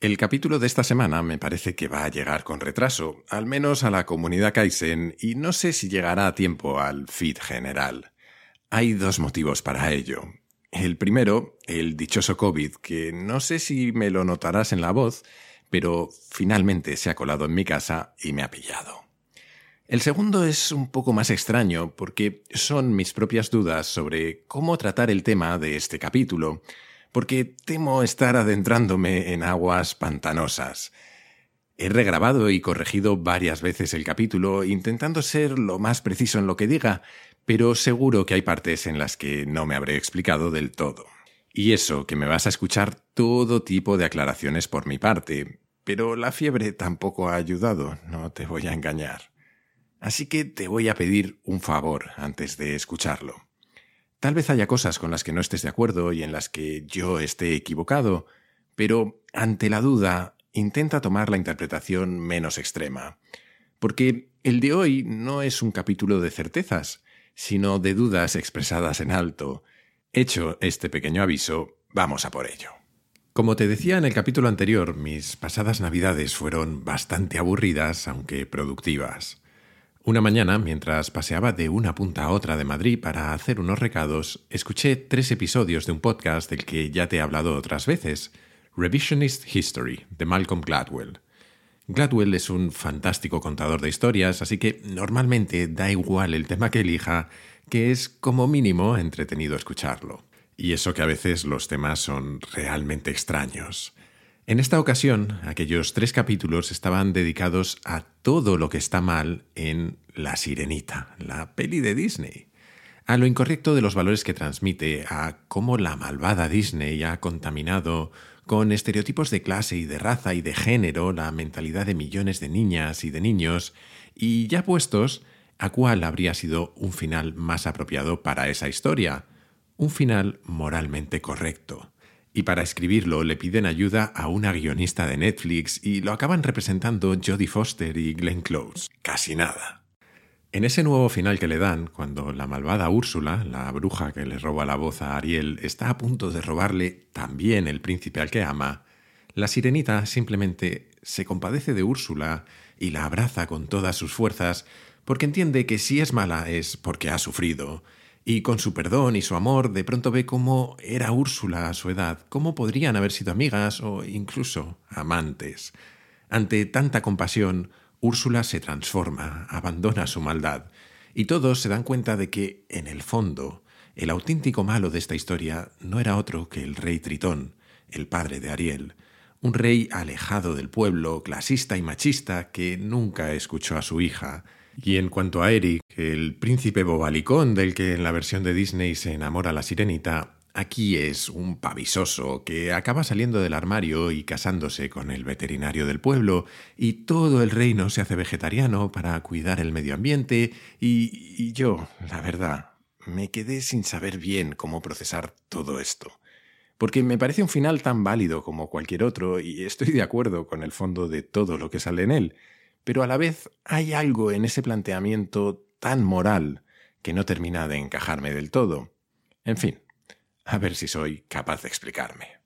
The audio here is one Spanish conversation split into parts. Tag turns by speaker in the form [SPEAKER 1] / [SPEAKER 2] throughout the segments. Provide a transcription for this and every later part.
[SPEAKER 1] El capítulo de esta semana me parece que va a llegar con retraso, al menos a la comunidad Kaizen, y no sé si llegará a tiempo al feed general. Hay dos motivos para ello. El primero, el dichoso COVID, que no sé si me lo notarás en la voz, pero finalmente se ha colado en mi casa y me ha pillado. El segundo es un poco más extraño porque son mis propias dudas sobre cómo tratar el tema de este capítulo, porque temo estar adentrándome en aguas pantanosas. He regrabado y corregido varias veces el capítulo, intentando ser lo más preciso en lo que diga, pero seguro que hay partes en las que no me habré explicado del todo. Y eso, que me vas a escuchar todo tipo de aclaraciones por mi parte, pero la fiebre tampoco ha ayudado, no te voy a engañar. Así que te voy a pedir un favor antes de escucharlo. Tal vez haya cosas con las que no estés de acuerdo y en las que yo esté equivocado, pero ante la duda, intenta tomar la interpretación menos extrema. Porque el de hoy no es un capítulo de certezas, sino de dudas expresadas en alto. Hecho este pequeño aviso, vamos a por ello. Como te decía en el capítulo anterior, mis pasadas navidades fueron bastante aburridas, aunque productivas. Una mañana, mientras paseaba de una punta a otra de Madrid para hacer unos recados, escuché tres episodios de un podcast del que ya te he hablado otras veces, Revisionist History, de Malcolm Gladwell. Gladwell es un fantástico contador de historias, así que normalmente da igual el tema que elija, que es como mínimo entretenido escucharlo. Y eso que a veces los temas son realmente extraños. En esta ocasión, aquellos tres capítulos estaban dedicados a todo lo que está mal en La Sirenita, la peli de Disney. A lo incorrecto de los valores que transmite, a cómo la malvada Disney ha contaminado con estereotipos de clase y de raza y de género la mentalidad de millones de niñas y de niños, y ya puestos, a cuál habría sido un final más apropiado para esa historia, un final moralmente correcto y para escribirlo le piden ayuda a una guionista de Netflix y lo acaban representando Jodie Foster y Glenn Close. Casi nada. En ese nuevo final que le dan, cuando la malvada Úrsula, la bruja que le roba la voz a Ariel, está a punto de robarle también el príncipe al que ama, la sirenita simplemente se compadece de Úrsula y la abraza con todas sus fuerzas porque entiende que si es mala es porque ha sufrido y con su perdón y su amor de pronto ve cómo era Úrsula a su edad, cómo podrían haber sido amigas o incluso amantes. Ante tanta compasión, Úrsula se transforma, abandona su maldad, y todos se dan cuenta de que, en el fondo, el auténtico malo de esta historia no era otro que el rey Tritón, el padre de Ariel, un rey alejado del pueblo, clasista y machista que nunca escuchó a su hija, y en cuanto a Eric, el príncipe bobalicón del que en la versión de Disney se enamora la sirenita, aquí es un pavisoso que acaba saliendo del armario y casándose con el veterinario del pueblo, y todo el reino se hace vegetariano para cuidar el medio ambiente, y, y yo, la verdad, me quedé sin saber bien cómo procesar todo esto. Porque me parece un final tan válido como cualquier otro, y estoy de acuerdo con el fondo de todo lo que sale en él pero a la vez hay algo en ese planteamiento tan moral que no termina de encajarme del todo. En fin, a ver si soy capaz de explicarme.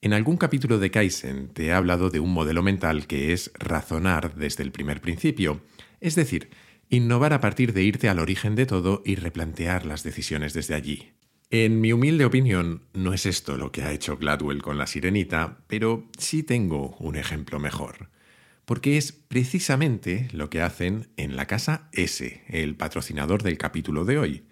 [SPEAKER 1] En algún capítulo de Kaizen te he hablado de un modelo mental que es razonar desde el primer principio, es decir, innovar a partir de irte al origen de todo y replantear las decisiones desde allí. En mi humilde opinión, no es esto lo que ha hecho Gladwell con la sirenita, pero sí tengo un ejemplo mejor porque es precisamente lo que hacen en la Casa S, el patrocinador del capítulo de hoy.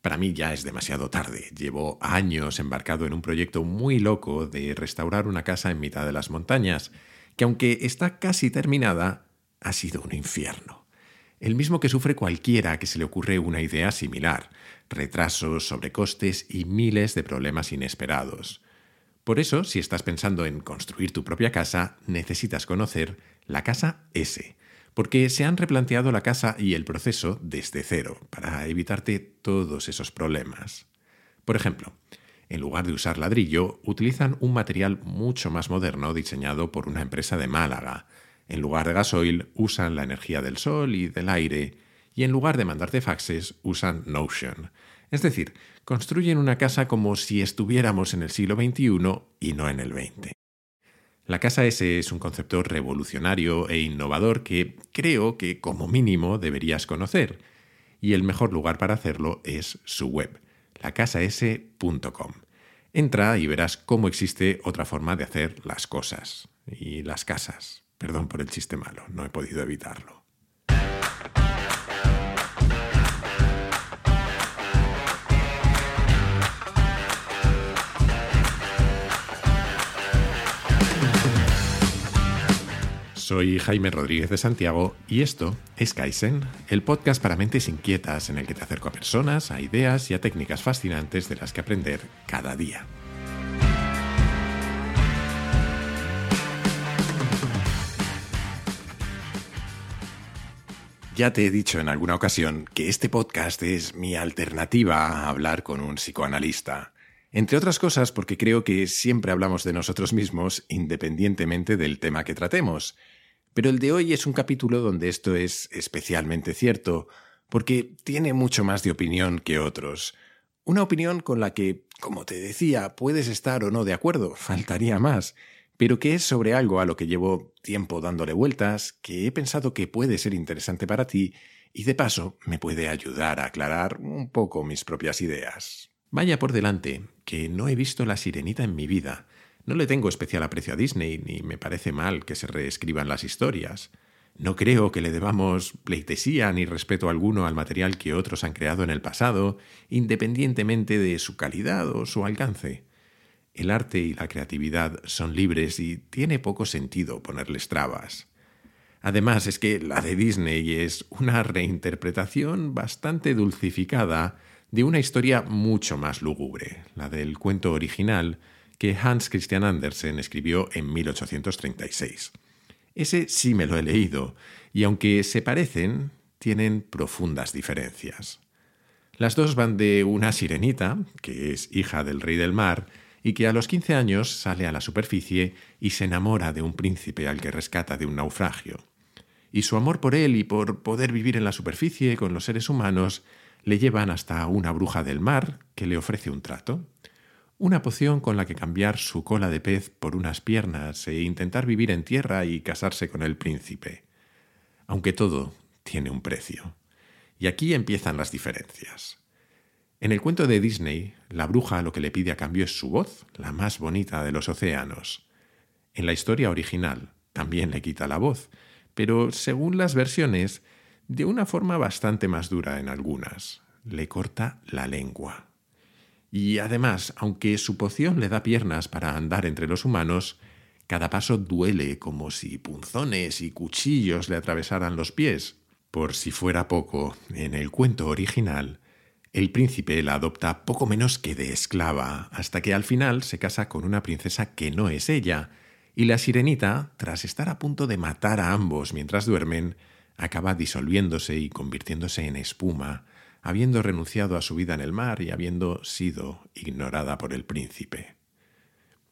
[SPEAKER 1] Para mí ya es demasiado tarde. Llevo años embarcado en un proyecto muy loco de restaurar una casa en mitad de las montañas, que aunque está casi terminada, ha sido un infierno. El mismo que sufre cualquiera que se le ocurre una idea similar, retrasos, sobrecostes y miles de problemas inesperados. Por eso, si estás pensando en construir tu propia casa, necesitas conocer la casa S, porque se han replanteado la casa y el proceso desde cero, para evitarte todos esos problemas. Por ejemplo, en lugar de usar ladrillo, utilizan un material mucho más moderno diseñado por una empresa de Málaga. En lugar de gasoil, usan la energía del sol y del aire. Y en lugar de mandarte faxes, usan Notion. Es decir, construyen una casa como si estuviéramos en el siglo XXI y no en el XX. La casa S es un concepto revolucionario e innovador que creo que como mínimo deberías conocer. Y el mejor lugar para hacerlo es su web, lacasas.com. Entra y verás cómo existe otra forma de hacer las cosas y las casas. Perdón por el chiste malo, no he podido evitarlo. Soy Jaime Rodríguez de Santiago y esto es Kaizen, el podcast para mentes inquietas en el que te acerco a personas, a ideas y a técnicas fascinantes de las que aprender cada día. Ya te he dicho en alguna ocasión que este podcast es mi alternativa a hablar con un psicoanalista. Entre otras cosas porque creo que siempre hablamos de nosotros mismos independientemente del tema que tratemos. Pero el de hoy es un capítulo donde esto es especialmente cierto, porque tiene mucho más de opinión que otros. Una opinión con la que, como te decía, puedes estar o no de acuerdo, faltaría más, pero que es sobre algo a lo que llevo tiempo dándole vueltas, que he pensado que puede ser interesante para ti y de paso me puede ayudar a aclarar un poco mis propias ideas. Vaya por delante, que no he visto la sirenita en mi vida, no le tengo especial aprecio a Disney, ni me parece mal que se reescriban las historias. No creo que le debamos pleitesía ni respeto alguno al material que otros han creado en el pasado, independientemente de su calidad o su alcance. El arte y la creatividad son libres y tiene poco sentido ponerles trabas. Además es que la de Disney es una reinterpretación bastante dulcificada de una historia mucho más lúgubre, la del cuento original, que Hans Christian Andersen escribió en 1836. Ese sí me lo he leído, y aunque se parecen, tienen profundas diferencias. Las dos van de una sirenita, que es hija del rey del mar, y que a los 15 años sale a la superficie y se enamora de un príncipe al que rescata de un naufragio. Y su amor por él y por poder vivir en la superficie con los seres humanos le llevan hasta una bruja del mar que le ofrece un trato una poción con la que cambiar su cola de pez por unas piernas e intentar vivir en tierra y casarse con el príncipe. Aunque todo tiene un precio. Y aquí empiezan las diferencias. En el cuento de Disney, la bruja lo que le pide a cambio es su voz, la más bonita de los océanos. En la historia original también le quita la voz, pero según las versiones, de una forma bastante más dura en algunas. Le corta la lengua. Y además, aunque su poción le da piernas para andar entre los humanos, cada paso duele como si punzones y cuchillos le atravesaran los pies. Por si fuera poco, en el cuento original, el príncipe la adopta poco menos que de esclava, hasta que al final se casa con una princesa que no es ella, y la sirenita, tras estar a punto de matar a ambos mientras duermen, acaba disolviéndose y convirtiéndose en espuma, habiendo renunciado a su vida en el mar y habiendo sido ignorada por el príncipe.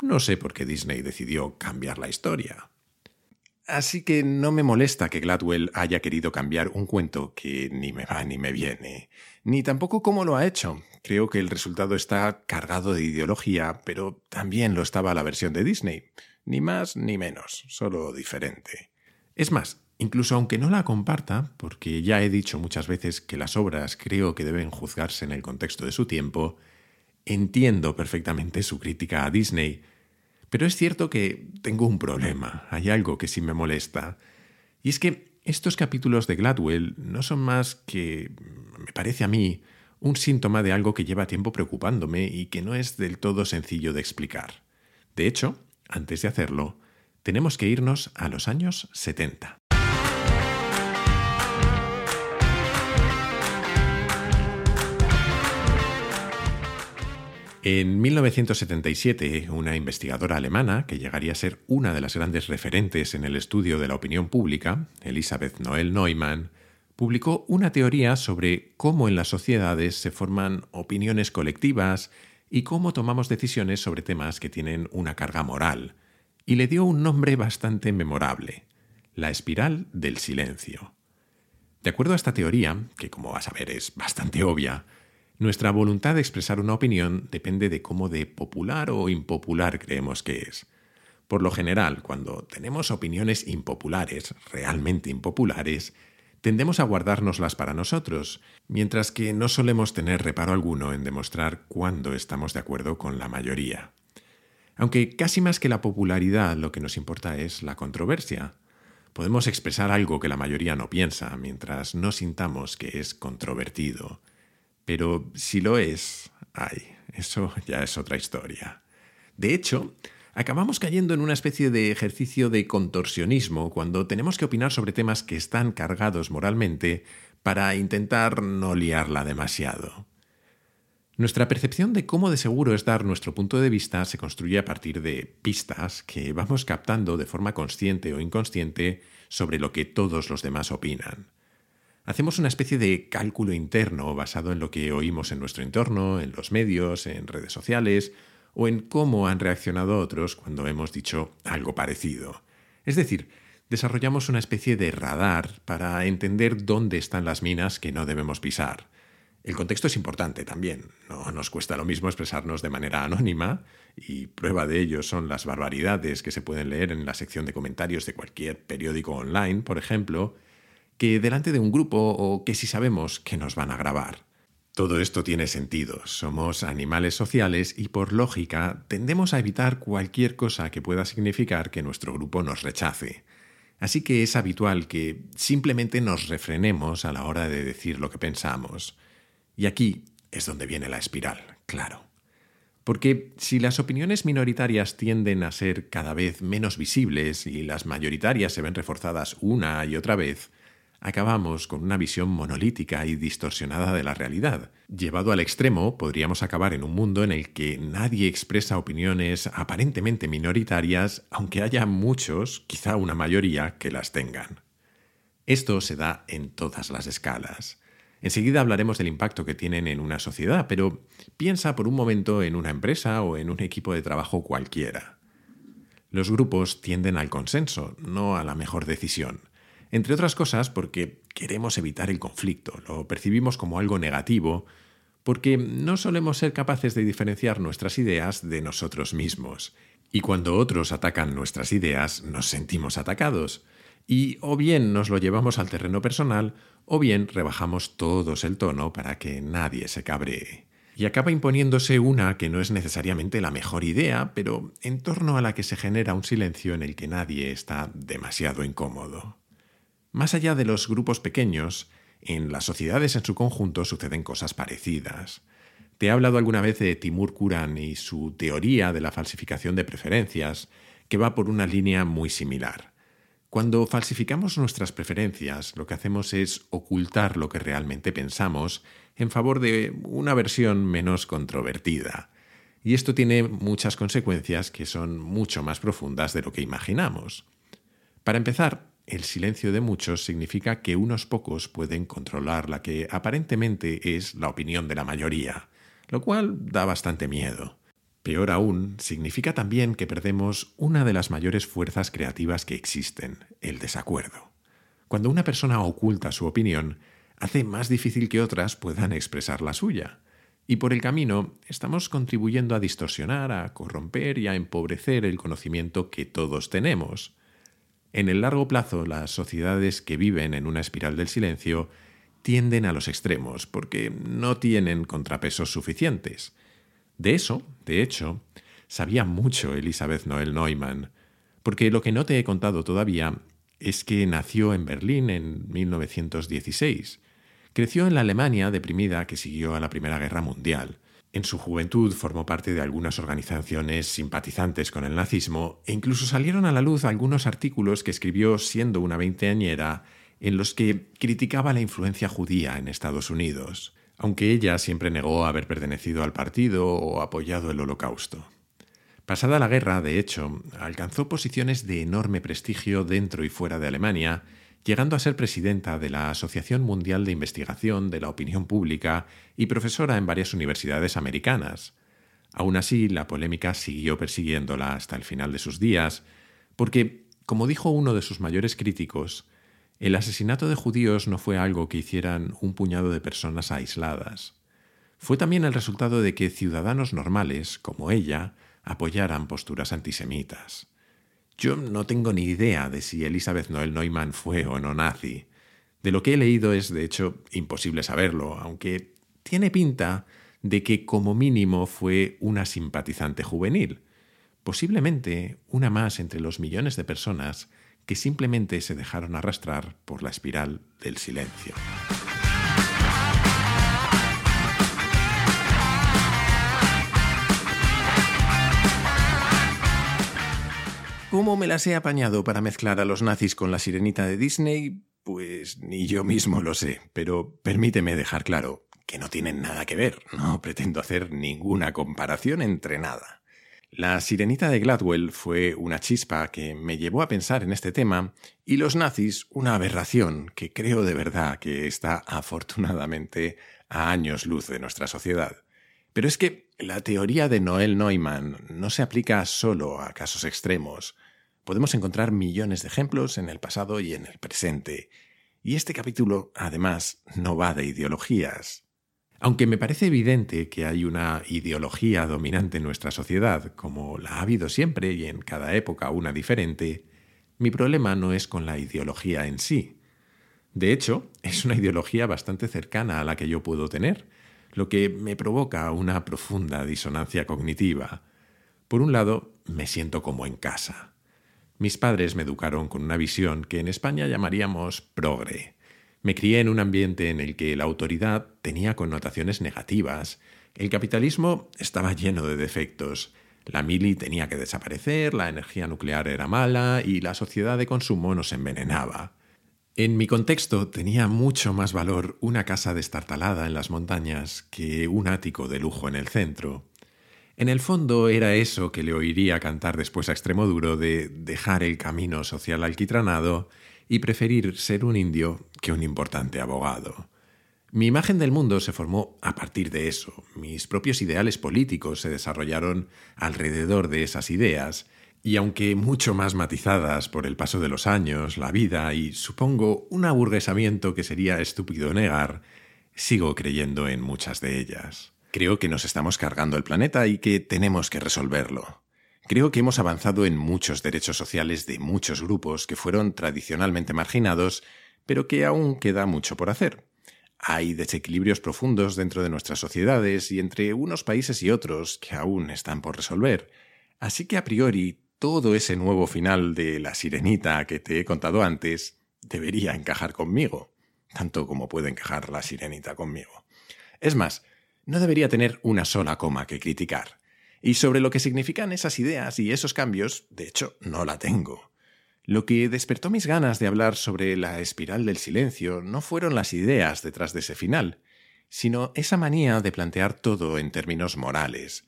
[SPEAKER 1] No sé por qué Disney decidió cambiar la historia. Así que no me molesta que Gladwell haya querido cambiar un cuento que ni me va ni me viene, ni tampoco cómo lo ha hecho. Creo que el resultado está cargado de ideología, pero también lo estaba la versión de Disney. Ni más ni menos, solo diferente. Es más, Incluso aunque no la comparta, porque ya he dicho muchas veces que las obras creo que deben juzgarse en el contexto de su tiempo, entiendo perfectamente su crítica a Disney. Pero es cierto que tengo un problema, hay algo que sí me molesta. Y es que estos capítulos de Gladwell no son más que, me parece a mí, un síntoma de algo que lleva tiempo preocupándome y que no es del todo sencillo de explicar. De hecho, antes de hacerlo, tenemos que irnos a los años 70. En 1977, una investigadora alemana, que llegaría a ser una de las grandes referentes en el estudio de la opinión pública, Elisabeth Noel Neumann, publicó una teoría sobre cómo en las sociedades se forman opiniones colectivas y cómo tomamos decisiones sobre temas que tienen una carga moral, y le dio un nombre bastante memorable, la espiral del silencio. De acuerdo a esta teoría, que como vas a ver es bastante obvia, nuestra voluntad de expresar una opinión depende de cómo de popular o impopular creemos que es. Por lo general, cuando tenemos opiniones impopulares, realmente impopulares, tendemos a guardárnoslas para nosotros, mientras que no solemos tener reparo alguno en demostrar cuándo estamos de acuerdo con la mayoría. Aunque casi más que la popularidad lo que nos importa es la controversia. Podemos expresar algo que la mayoría no piensa mientras no sintamos que es controvertido. Pero si lo es, ay, eso ya es otra historia. De hecho, acabamos cayendo en una especie de ejercicio de contorsionismo cuando tenemos que opinar sobre temas que están cargados moralmente para intentar no liarla demasiado. Nuestra percepción de cómo de seguro es dar nuestro punto de vista se construye a partir de pistas que vamos captando de forma consciente o inconsciente sobre lo que todos los demás opinan. Hacemos una especie de cálculo interno basado en lo que oímos en nuestro entorno, en los medios, en redes sociales o en cómo han reaccionado otros cuando hemos dicho algo parecido. Es decir, desarrollamos una especie de radar para entender dónde están las minas que no debemos pisar el contexto es importante también. No nos cuesta lo mismo expresarnos de manera anónima, y prueba de ello son las barbaridades que se pueden leer en la sección de comentarios de cualquier periódico online, por ejemplo, que delante de un grupo o que si sabemos que nos van a grabar. Todo esto tiene sentido. Somos animales sociales y por lógica tendemos a evitar cualquier cosa que pueda significar que nuestro grupo nos rechace. Así que es habitual que simplemente nos refrenemos a la hora de decir lo que pensamos. Y aquí es donde viene la espiral, claro. Porque si las opiniones minoritarias tienden a ser cada vez menos visibles y las mayoritarias se ven reforzadas una y otra vez, acabamos con una visión monolítica y distorsionada de la realidad. Llevado al extremo, podríamos acabar en un mundo en el que nadie expresa opiniones aparentemente minoritarias, aunque haya muchos, quizá una mayoría, que las tengan. Esto se da en todas las escalas. Enseguida hablaremos del impacto que tienen en una sociedad, pero piensa por un momento en una empresa o en un equipo de trabajo cualquiera. Los grupos tienden al consenso, no a la mejor decisión. Entre otras cosas porque queremos evitar el conflicto, lo percibimos como algo negativo, porque no solemos ser capaces de diferenciar nuestras ideas de nosotros mismos. Y cuando otros atacan nuestras ideas, nos sentimos atacados y o bien nos lo llevamos al terreno personal o bien rebajamos todos el tono para que nadie se cabree. Y acaba imponiéndose una que no es necesariamente la mejor idea, pero en torno a la que se genera un silencio en el que nadie está demasiado incómodo. Más allá de los grupos pequeños, en las sociedades en su conjunto suceden cosas parecidas. Te he hablado alguna vez de Timur Kuran y su teoría de la falsificación de preferencias, que va por una línea muy similar. Cuando falsificamos nuestras preferencias, lo que hacemos es ocultar lo que realmente pensamos en favor de una versión menos controvertida. Y esto tiene muchas consecuencias que son mucho más profundas de lo que imaginamos. Para empezar, el silencio de muchos significa que unos pocos pueden controlar la que aparentemente es la opinión de la mayoría, lo cual da bastante miedo. Peor aún, significa también que perdemos una de las mayores fuerzas creativas que existen, el desacuerdo. Cuando una persona oculta su opinión, hace más difícil que otras puedan expresar la suya. Y por el camino estamos contribuyendo a distorsionar, a corromper y a empobrecer el conocimiento que todos tenemos. En el largo plazo, las sociedades que viven en una espiral del silencio tienden a los extremos porque no tienen contrapesos suficientes. De eso, de hecho, sabía mucho Elizabeth Noel Neumann, porque lo que no te he contado todavía es que nació en Berlín en 1916. Creció en la Alemania deprimida que siguió a la Primera Guerra Mundial. En su juventud formó parte de algunas organizaciones simpatizantes con el nazismo e incluso salieron a la luz algunos artículos que escribió siendo una veinteañera en los que criticaba la influencia judía en Estados Unidos aunque ella siempre negó haber pertenecido al partido o apoyado el holocausto. Pasada la guerra, de hecho, alcanzó posiciones de enorme prestigio dentro y fuera de Alemania, llegando a ser presidenta de la Asociación Mundial de Investigación de la Opinión Pública y profesora en varias universidades americanas. Aún así, la polémica siguió persiguiéndola hasta el final de sus días, porque, como dijo uno de sus mayores críticos, el asesinato de judíos no fue algo que hicieran un puñado de personas aisladas. Fue también el resultado de que ciudadanos normales, como ella, apoyaran posturas antisemitas. Yo no tengo ni idea de si Elizabeth Noel Neumann fue o no nazi. De lo que he leído es, de hecho, imposible saberlo, aunque tiene pinta de que como mínimo fue una simpatizante juvenil, posiblemente una más entre los millones de personas que simplemente se dejaron arrastrar por la espiral del silencio. ¿Cómo me las he apañado para mezclar a los nazis con la sirenita de Disney? Pues ni yo mismo lo sé, pero permíteme dejar claro que no tienen nada que ver, no pretendo hacer ninguna comparación entre nada. La sirenita de Gladwell fue una chispa que me llevó a pensar en este tema y los nazis una aberración que creo de verdad que está afortunadamente a años luz de nuestra sociedad. Pero es que la teoría de Noel Neumann no se aplica solo a casos extremos. Podemos encontrar millones de ejemplos en el pasado y en el presente. Y este capítulo, además, no va de ideologías. Aunque me parece evidente que hay una ideología dominante en nuestra sociedad, como la ha habido siempre y en cada época una diferente, mi problema no es con la ideología en sí. De hecho, es una ideología bastante cercana a la que yo puedo tener, lo que me provoca una profunda disonancia cognitiva. Por un lado, me siento como en casa. Mis padres me educaron con una visión que en España llamaríamos progre. Me crié en un ambiente en el que la autoridad tenía connotaciones negativas, el capitalismo estaba lleno de defectos, la mili tenía que desaparecer, la energía nuclear era mala y la sociedad de consumo nos envenenaba. En mi contexto tenía mucho más valor una casa destartalada en las montañas que un ático de lujo en el centro. En el fondo era eso que le oiría cantar después a Extremoduro de dejar el camino social alquitranado y preferir ser un indio que un importante abogado. Mi imagen del mundo se formó a partir de eso. Mis propios ideales políticos se desarrollaron alrededor de esas ideas, y aunque mucho más matizadas por el paso de los años, la vida y, supongo, un aburguesamiento que sería estúpido negar, sigo creyendo en muchas de ellas. Creo que nos estamos cargando el planeta y que tenemos que resolverlo. Creo que hemos avanzado en muchos derechos sociales de muchos grupos que fueron tradicionalmente marginados, pero que aún queda mucho por hacer. Hay desequilibrios profundos dentro de nuestras sociedades y entre unos países y otros que aún están por resolver. Así que a priori todo ese nuevo final de La Sirenita que te he contado antes debería encajar conmigo, tanto como puede encajar La Sirenita conmigo. Es más, no debería tener una sola coma que criticar. Y sobre lo que significan esas ideas y esos cambios, de hecho, no la tengo. Lo que despertó mis ganas de hablar sobre la espiral del silencio no fueron las ideas detrás de ese final, sino esa manía de plantear todo en términos morales.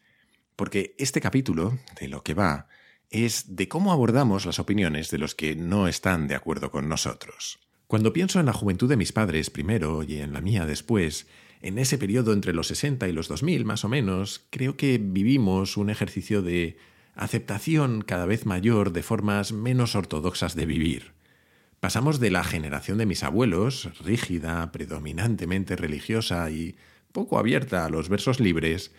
[SPEAKER 1] Porque este capítulo, de lo que va, es de cómo abordamos las opiniones de los que no están de acuerdo con nosotros. Cuando pienso en la juventud de mis padres primero y en la mía después, en ese periodo entre los 60 y los 2000 más o menos, creo que vivimos un ejercicio de aceptación cada vez mayor de formas menos ortodoxas de vivir. Pasamos de la generación de mis abuelos, rígida, predominantemente religiosa y poco abierta a los versos libres,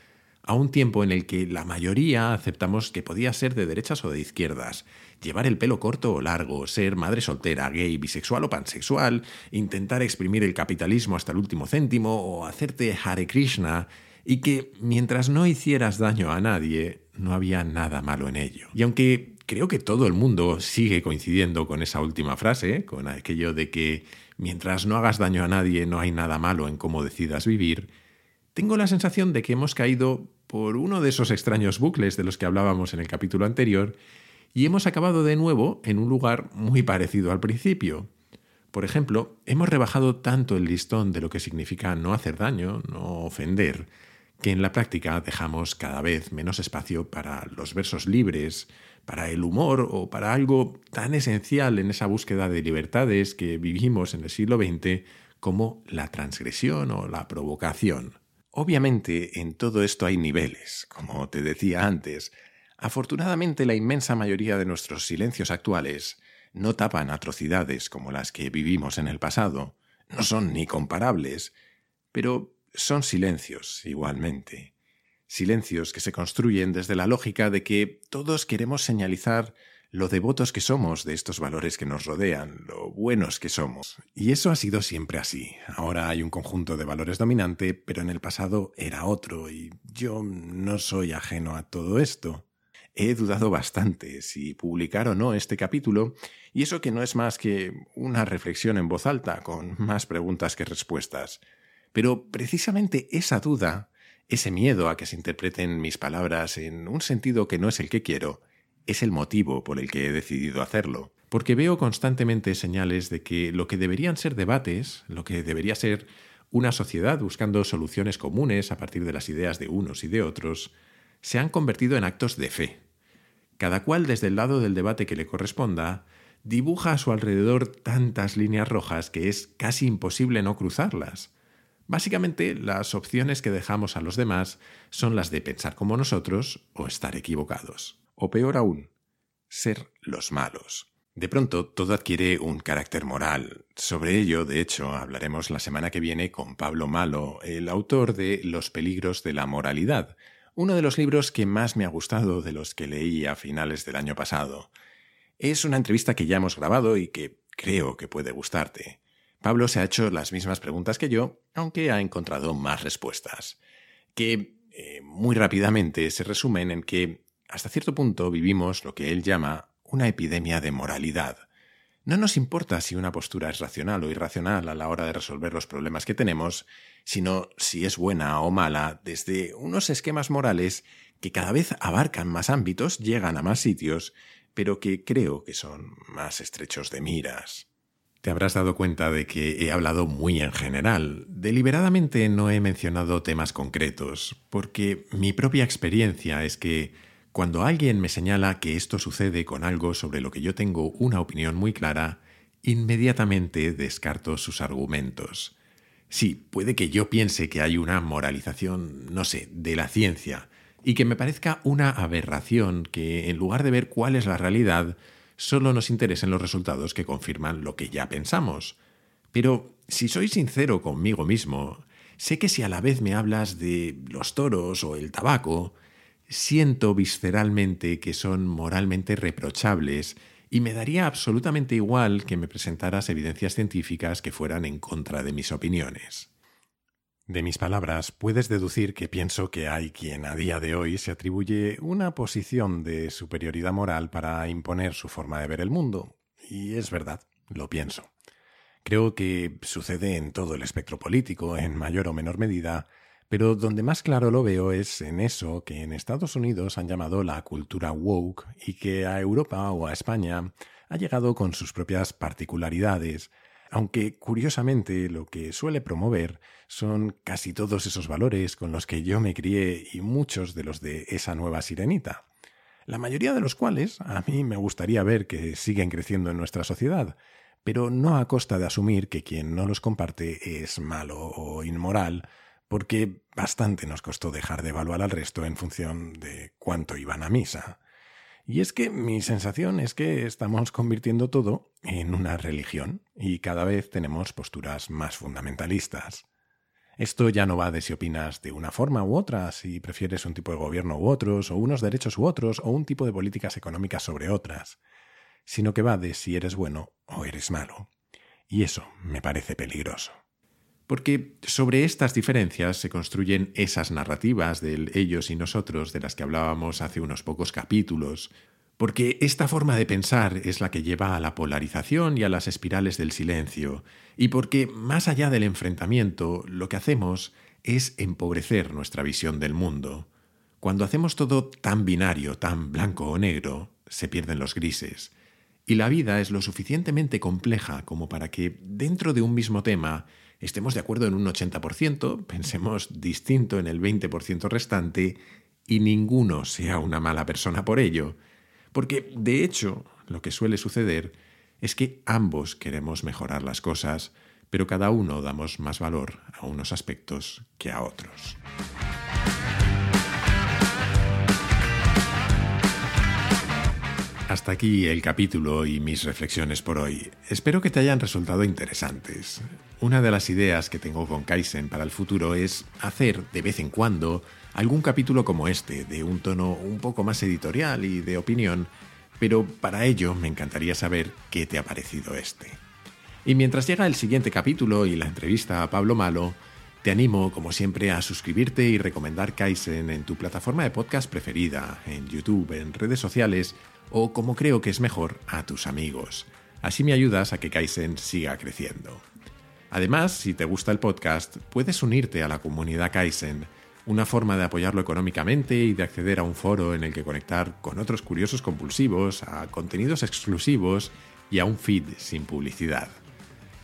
[SPEAKER 1] a un tiempo en el que la mayoría aceptamos que podía ser de derechas o de izquierdas, llevar el pelo corto o largo, ser madre soltera, gay, bisexual o pansexual, intentar exprimir el capitalismo hasta el último céntimo o hacerte Hare Krishna, y que mientras no hicieras daño a nadie, no había nada malo en ello. Y aunque creo que todo el mundo sigue coincidiendo con esa última frase, con aquello de que mientras no hagas daño a nadie no hay nada malo en cómo decidas vivir, tengo la sensación de que hemos caído por uno de esos extraños bucles de los que hablábamos en el capítulo anterior y hemos acabado de nuevo en un lugar muy parecido al principio. Por ejemplo, hemos rebajado tanto el listón de lo que significa no hacer daño, no ofender, que en la práctica dejamos cada vez menos espacio para los versos libres, para el humor o para algo tan esencial en esa búsqueda de libertades que vivimos en el siglo XX como la transgresión o la provocación. Obviamente en todo esto hay niveles, como te decía antes. Afortunadamente la inmensa mayoría de nuestros silencios actuales no tapan atrocidades como las que vivimos en el pasado, no son ni comparables, pero son silencios igualmente. Silencios que se construyen desde la lógica de que todos queremos señalizar lo devotos que somos de estos valores que nos rodean, lo buenos que somos. Y eso ha sido siempre así. Ahora hay un conjunto de valores dominante, pero en el pasado era otro, y yo no soy ajeno a todo esto. He dudado bastante si publicar o no este capítulo, y eso que no es más que una reflexión en voz alta, con más preguntas que respuestas. Pero precisamente esa duda, ese miedo a que se interpreten mis palabras en un sentido que no es el que quiero, es el motivo por el que he decidido hacerlo, porque veo constantemente señales de que lo que deberían ser debates, lo que debería ser una sociedad buscando soluciones comunes a partir de las ideas de unos y de otros, se han convertido en actos de fe. Cada cual desde el lado del debate que le corresponda, dibuja a su alrededor tantas líneas rojas que es casi imposible no cruzarlas. Básicamente, las opciones que dejamos a los demás son las de pensar como nosotros o estar equivocados o peor aún, ser los malos. De pronto todo adquiere un carácter moral. Sobre ello, de hecho, hablaremos la semana que viene con Pablo Malo, el autor de Los peligros de la moralidad, uno de los libros que más me ha gustado de los que leí a finales del año pasado. Es una entrevista que ya hemos grabado y que creo que puede gustarte. Pablo se ha hecho las mismas preguntas que yo, aunque ha encontrado más respuestas, que eh, muy rápidamente se resumen en que hasta cierto punto vivimos lo que él llama una epidemia de moralidad. No nos importa si una postura es racional o irracional a la hora de resolver los problemas que tenemos, sino si es buena o mala desde unos esquemas morales que cada vez abarcan más ámbitos, llegan a más sitios, pero que creo que son más estrechos de miras. Te habrás dado cuenta de que he hablado muy en general. Deliberadamente no he mencionado temas concretos, porque mi propia experiencia es que cuando alguien me señala que esto sucede con algo sobre lo que yo tengo una opinión muy clara, inmediatamente descarto sus argumentos. Sí, puede que yo piense que hay una moralización, no sé, de la ciencia, y que me parezca una aberración que, en lugar de ver cuál es la realidad, solo nos interesen los resultados que confirman lo que ya pensamos. Pero, si soy sincero conmigo mismo, sé que si a la vez me hablas de los toros o el tabaco, siento visceralmente que son moralmente reprochables y me daría absolutamente igual que me presentaras evidencias científicas que fueran en contra de mis opiniones. De mis palabras puedes deducir que pienso que hay quien a día de hoy se atribuye una posición de superioridad moral para imponer su forma de ver el mundo. Y es verdad, lo pienso. Creo que sucede en todo el espectro político, en mayor o menor medida, pero donde más claro lo veo es en eso que en Estados Unidos han llamado la cultura woke y que a Europa o a España ha llegado con sus propias particularidades, aunque curiosamente lo que suele promover son casi todos esos valores con los que yo me crié y muchos de los de esa nueva sirenita, la mayoría de los cuales a mí me gustaría ver que siguen creciendo en nuestra sociedad, pero no a costa de asumir que quien no los comparte es malo o inmoral, porque bastante nos costó dejar de evaluar al resto en función de cuánto iban a misa. Y es que mi sensación es que estamos convirtiendo todo en una religión y cada vez tenemos posturas más fundamentalistas. Esto ya no va de si opinas de una forma u otra, si prefieres un tipo de gobierno u otros, o unos derechos u otros, o un tipo de políticas económicas sobre otras, sino que va de si eres bueno o eres malo. Y eso me parece peligroso porque sobre estas diferencias se construyen esas narrativas del ellos y nosotros de las que hablábamos hace unos pocos capítulos, porque esta forma de pensar es la que lleva a la polarización y a las espirales del silencio, y porque más allá del enfrentamiento lo que hacemos es empobrecer nuestra visión del mundo. Cuando hacemos todo tan binario, tan blanco o negro, se pierden los grises, y la vida es lo suficientemente compleja como para que, dentro de un mismo tema, estemos de acuerdo en un 80%, pensemos distinto en el 20% restante y ninguno sea una mala persona por ello. Porque, de hecho, lo que suele suceder es que ambos queremos mejorar las cosas, pero cada uno damos más valor a unos aspectos que a otros. Hasta aquí el capítulo y mis reflexiones por hoy. Espero que te hayan resultado interesantes. Una de las ideas que tengo con Kaizen para el futuro es hacer de vez en cuando algún capítulo como este, de un tono un poco más editorial y de opinión, pero para ello me encantaría saber qué te ha parecido este. Y mientras llega el siguiente capítulo y la entrevista a Pablo Malo, te animo, como siempre, a suscribirte y recomendar Kaizen en tu plataforma de podcast preferida, en YouTube, en redes sociales o, como creo que es mejor, a tus amigos. Así me ayudas a que Kaizen siga creciendo. Además, si te gusta el podcast, puedes unirte a la comunidad Kaizen, una forma de apoyarlo económicamente y de acceder a un foro en el que conectar con otros curiosos compulsivos, a contenidos exclusivos y a un feed sin publicidad.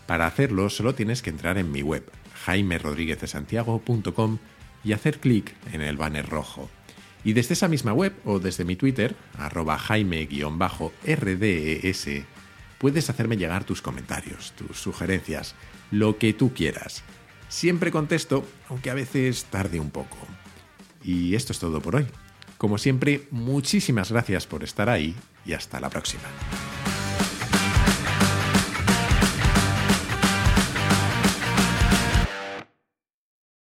[SPEAKER 1] Para hacerlo solo tienes que entrar en mi web, jaimerodriguezdesantiago.com y hacer clic en el banner rojo. Y desde esa misma web o desde mi Twitter, arroba jaime-rdes, puedes hacerme llegar tus comentarios, tus sugerencias, lo que tú quieras. Siempre contesto, aunque a veces tarde un poco. Y esto es todo por hoy. Como siempre, muchísimas gracias por estar ahí y hasta la próxima.